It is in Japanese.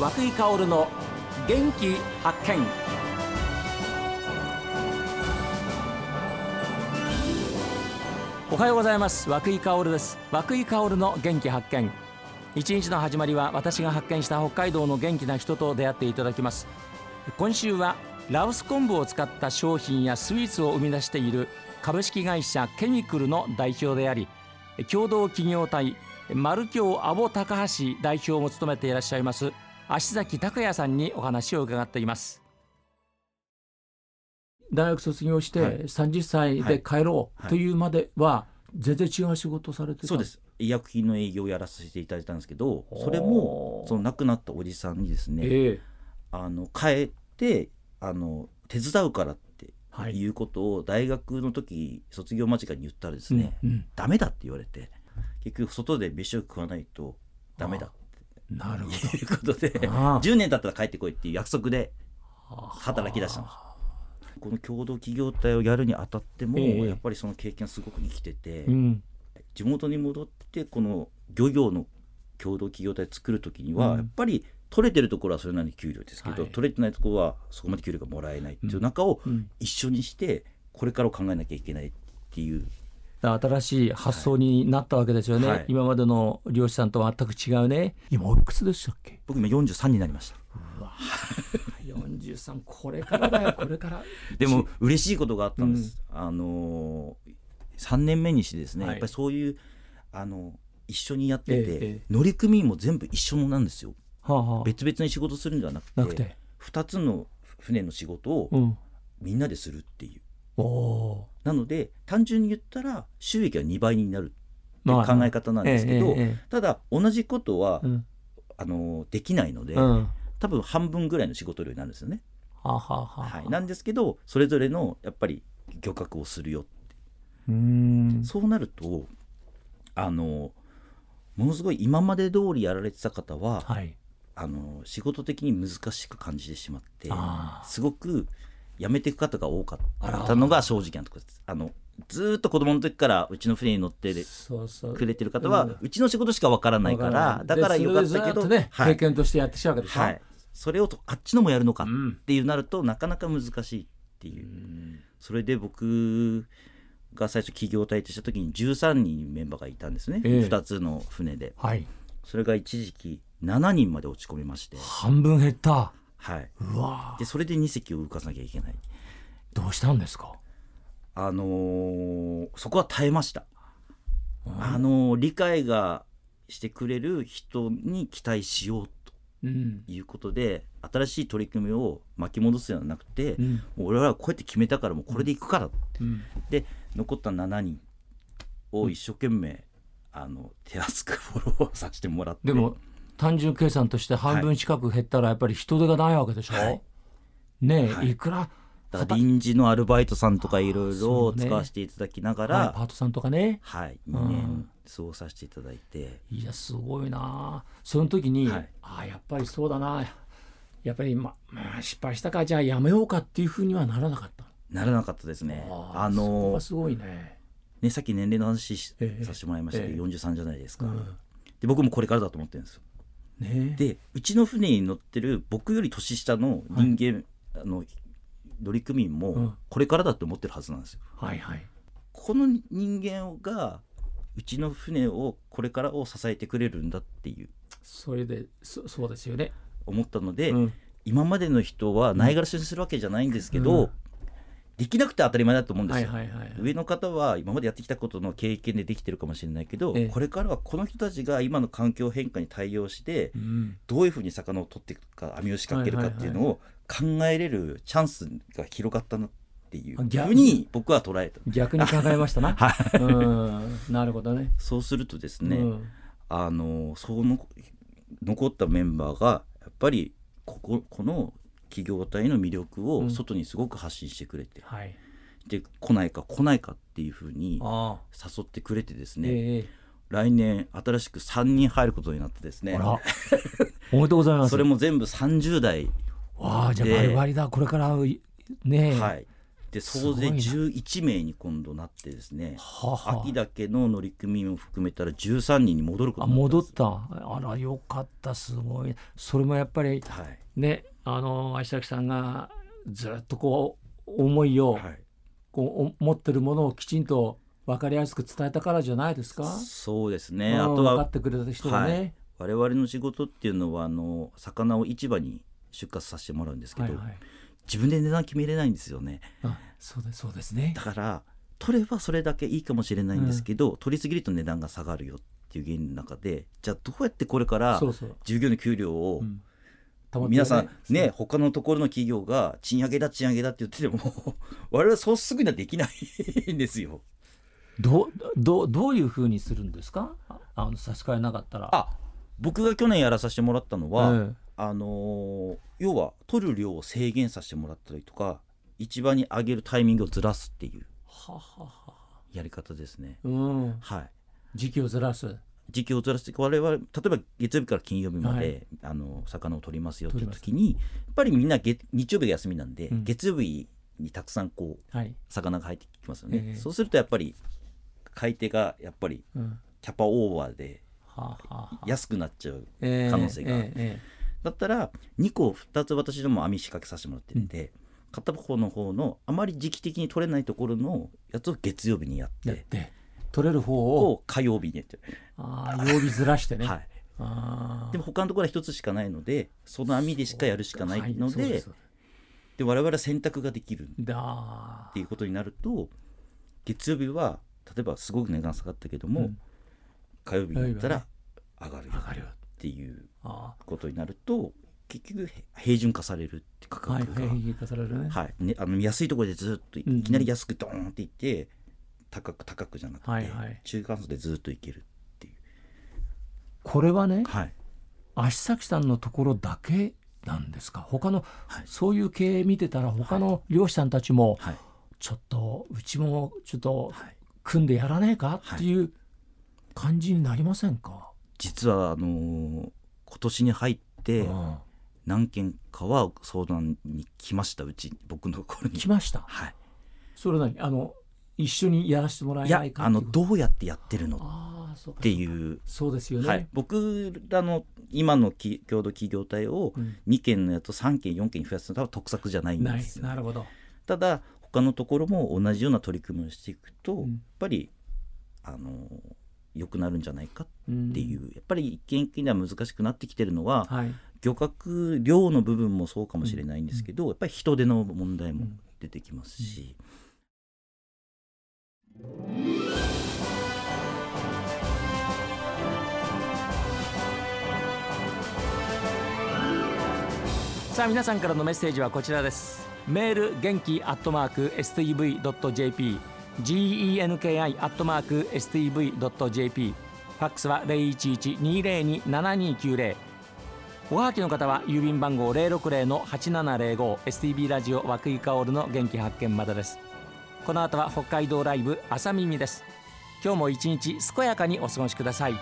和久井薫の元気発見。おはようございます。和久井薫です。和久井薫の元気発見。一日の始まりは私が発見した北海道の元気な人と出会っていただきます。今週はラオス昆布を使った商品やスイーツを生み出している株式会社ケミクルの代表であり共同企業体丸京アボ高橋代表も務めていらっしゃいます足崎隆也さんにお話を伺っています。大学卒業して30歳で帰ろうというまでは全然違う仕事されてたそうです医薬品の営業をやらせていただいたんですけどそれもその亡くなったおじさんにですね、ええ。あの帰ってあの手伝うからってはい。いうことを大学の時卒業間近に言ったらですね、うんうん。ダメだって言われて結局外で飯を食わないとダメだっなるほていうことでああ。10年経ったら帰ってこいっていう約束で働き出したんですこの共同企業体をやるにあたっても、ええ。やっぱりその経験すごく生きてて、うん。地元に戻ってこの漁業の共同企業体作る時には、うん。やっぱり取れてるところはそれなりに給料ですけど、はい。取れてないところはそこまで給料がもらえないっていう中をうん。一緒にしてこれからを考えなきゃいけないっていう新しい発想になったわけですよね、はい。今までの漁師さんと全く違うね。今おいくつでしたっけ？僕今43になりました。43 これからだよこれから。でも嬉しいことがあったんです、あのー、3年目にしてですね、はい。やっぱりそういうあの一緒にやってて、ええええ。乗組員も全部一緒なんですよ。はあはあ。別々に仕事するんではなくてなくて。2つの船の仕事をうん。みんなでするっていう。おおなので単純に言ったら収益は2倍になるってーいう考え方なんですけど、ただ同じことは、あのできないので、うん。多分半分ぐらいの仕事量になるんですよね。はい、なんですけどそれぞれのやっぱり漁獲をするようーん。そうなるとあのものすごい今まで通りやられてた方は、はい。あの仕事的に難しく感じてしまってすごく辞めていく方が多かったのが正直なところです。あのずーっと子供の時からうちの船に乗ってくれてる方は、ううんちの仕事しかわからないからだからよかったけど、経験としてやってきたわけでしょ、はい、それをとあっちのもやるのかっうんていうなるとなかなか難しいっていう。それで僕が最初企業体とした時に13人メンバーがいたんですね、ええ。2つの船で。はい。それが一時期7人まで落ち込みまして、半分減ったはい、うわでそれで2隻を浮かさなきゃいけない。どうしたんですか？あのーそこは耐えました、あのー理解がしてくれる人に期待しようとうん。いうことで新しい取り組みを巻き戻すのではなくて、うん。もう俺はこうやって決めたからもうこれでいくから、うん。で残った7人を一生懸命、あの手厚くフォローさせてもらって。でも単純計算として半分近く減ったらやっぱり人手がないわけでしょ、はい。ねえ、はい。い、くら？臨時のアルバイトさんとかいろいろ使わせていただきながはいら、パートさんとかね。はいうん。2年過ごさせていただいて、いやすごいな。その時に、はい。ああやっぱりそうだな。やっぱり、ままあ、失敗したからじゃあやめようかっていうふうにはならなかった。ならなかったですね。あのがすごいね、ねさっき年齢の話しええ。させてもらいましたけど、ええ。43じゃないですか、うん。で僕もこれからだと思ってるんですよ。ね。でうちの船に乗ってる僕より年下の人間、あの乗組員うん。もこれからだって思ってるはずなんですよ。はいはい。この人間がうちの船をこれからを支えてくれるんだっていう。それでそそうですよね、思ったので、うん。今までの人はないがらしにするわけじゃないんですけど、うんできなくて当たり前だと思うんですはいよ。はいはいはい。上の方は今までやってきたことの経験でできてるかもしれないけど、ええ。これからはこの人たちが今の環境変化に対応してうん。どういうふうに魚を取っていくか網を仕掛けるかっていうのを考えれるチャンスが広がったなっていうあ逆に？僕は捉えた。逆に考えましたな、うん。なるほどね。そうするとですね、うん。あのその残ったメンバーがやっぱりこここの企業体の魅力をうん。外にすごく発信してくれて、はい。で来ないか来ないかっていうふうに誘ってくれてですね、ええ。来年新しく3人入ることになってですね。おめでとうございます。それも全部30代。わあじゃあでバリだ。これからねえ、はい。で総勢11名に今度なってですね。はは秋だけの乗組員を含めたら13人に戻ることあになったん戻った。あらよかった。すごい。それもやっぱりはい。ねあの足崎さんがずっとこう思いを、はいこうお持ってるものをきちんと分かりやすく伝えたからじゃないですか？そうですねうんあとは分かってくれた人がね。はい我々の仕事っていうのはあの魚を市場に出荷させてもらうんですけど、はいはい。自分で値段決めれないんですよねあ、そうですそうですねだ。から取ればそれだけいいかもしれないんですけど、取りすぎると値段が下がるよっていう原理の中でじゃあどうやってこれから。従業員の給料をうん皆さんね他のところの企業が賃上げだ賃上げだって言ってても 我々はそうすぐにはできないんですよ。どうどうどういうふうにするんですか？ああの差し替えなかったら。あ僕が去年やらさせてもらったのは、ええあのー要は取る量を制限させてもらったりとか市場に上げるタイミングをずらすっていうははは。やり方ですね。うん。はい時期をずらす。時期をずらして我々例えば月曜日から金曜日まで、はあの魚を取りますよっていう時にやっぱりみんな月日曜日が休みなんで、うん。月曜日にたくさんこうはい。魚が入ってきますよね、ええ。そうするとやっぱり買い手がやっぱりうん。キャパオーバーで。安くなっちゃうええ可能性が。だったら2個2つ私ども網仕掛けさせてもらってるん。で、片方の方のあまり時期的に取れないところのやつを月曜日にやって取れる方をを火曜日にやって。る、ああ曜日ずらしてね。はい、ああでも他のところは1つしかないのでその網でしかやるしかないので,、はいそうで我々は選択ができるっだていうことになると月曜日は例えばすごく値段下がったけども、うん。火曜日になったら火上がるよ上がるよっていうあことになると結局へ平準化されるって価あはい格が。はい。ね、あの安いところでずっというんうん。きなり安くドーンっていって高く高くじゃなくて、はいはい。中間層でずっといけるっていう。これはねはい。足崎さんのところだけなんですか？他の、はい。そういう経営見てたら他の漁師さんたちも、はい。ちょっとうちもちょっとはい。組んでやらねえかっていう感じになりませんか、実はあのー今年に入ってうん。何件かは相談に来ましたうち僕のところに。来ました？はい。それ何？あの一緒にやらせてもらえないかいうこと。どうやってやってるのっていう。そうですよね、はい、僕らの今のき共同企業体をうん。2件のやつを3件4件に増やすのは得策じゃないんですよ。なるほど。ただ他のところも同じような取り組みをしていくと、うん。やっぱりあの良くなるんじゃないかうんっていう、やっぱり一件一件では難しくなってきてるのは、はい。漁獲量の部分もそうかもしれないんですけど、やっぱり人手の問題も出てきますし、さあ皆さんからのメッセージはこちらです。メール元気アットマーク STV.jp genki アットマーク STV.jp ファックスは0112027290おはがきの方は郵便番号060-8705 STB ラジオ和久井薫の元気発見までです。この後は北海道ライブ朝耳です。今日も一日健やかにお過ごしください。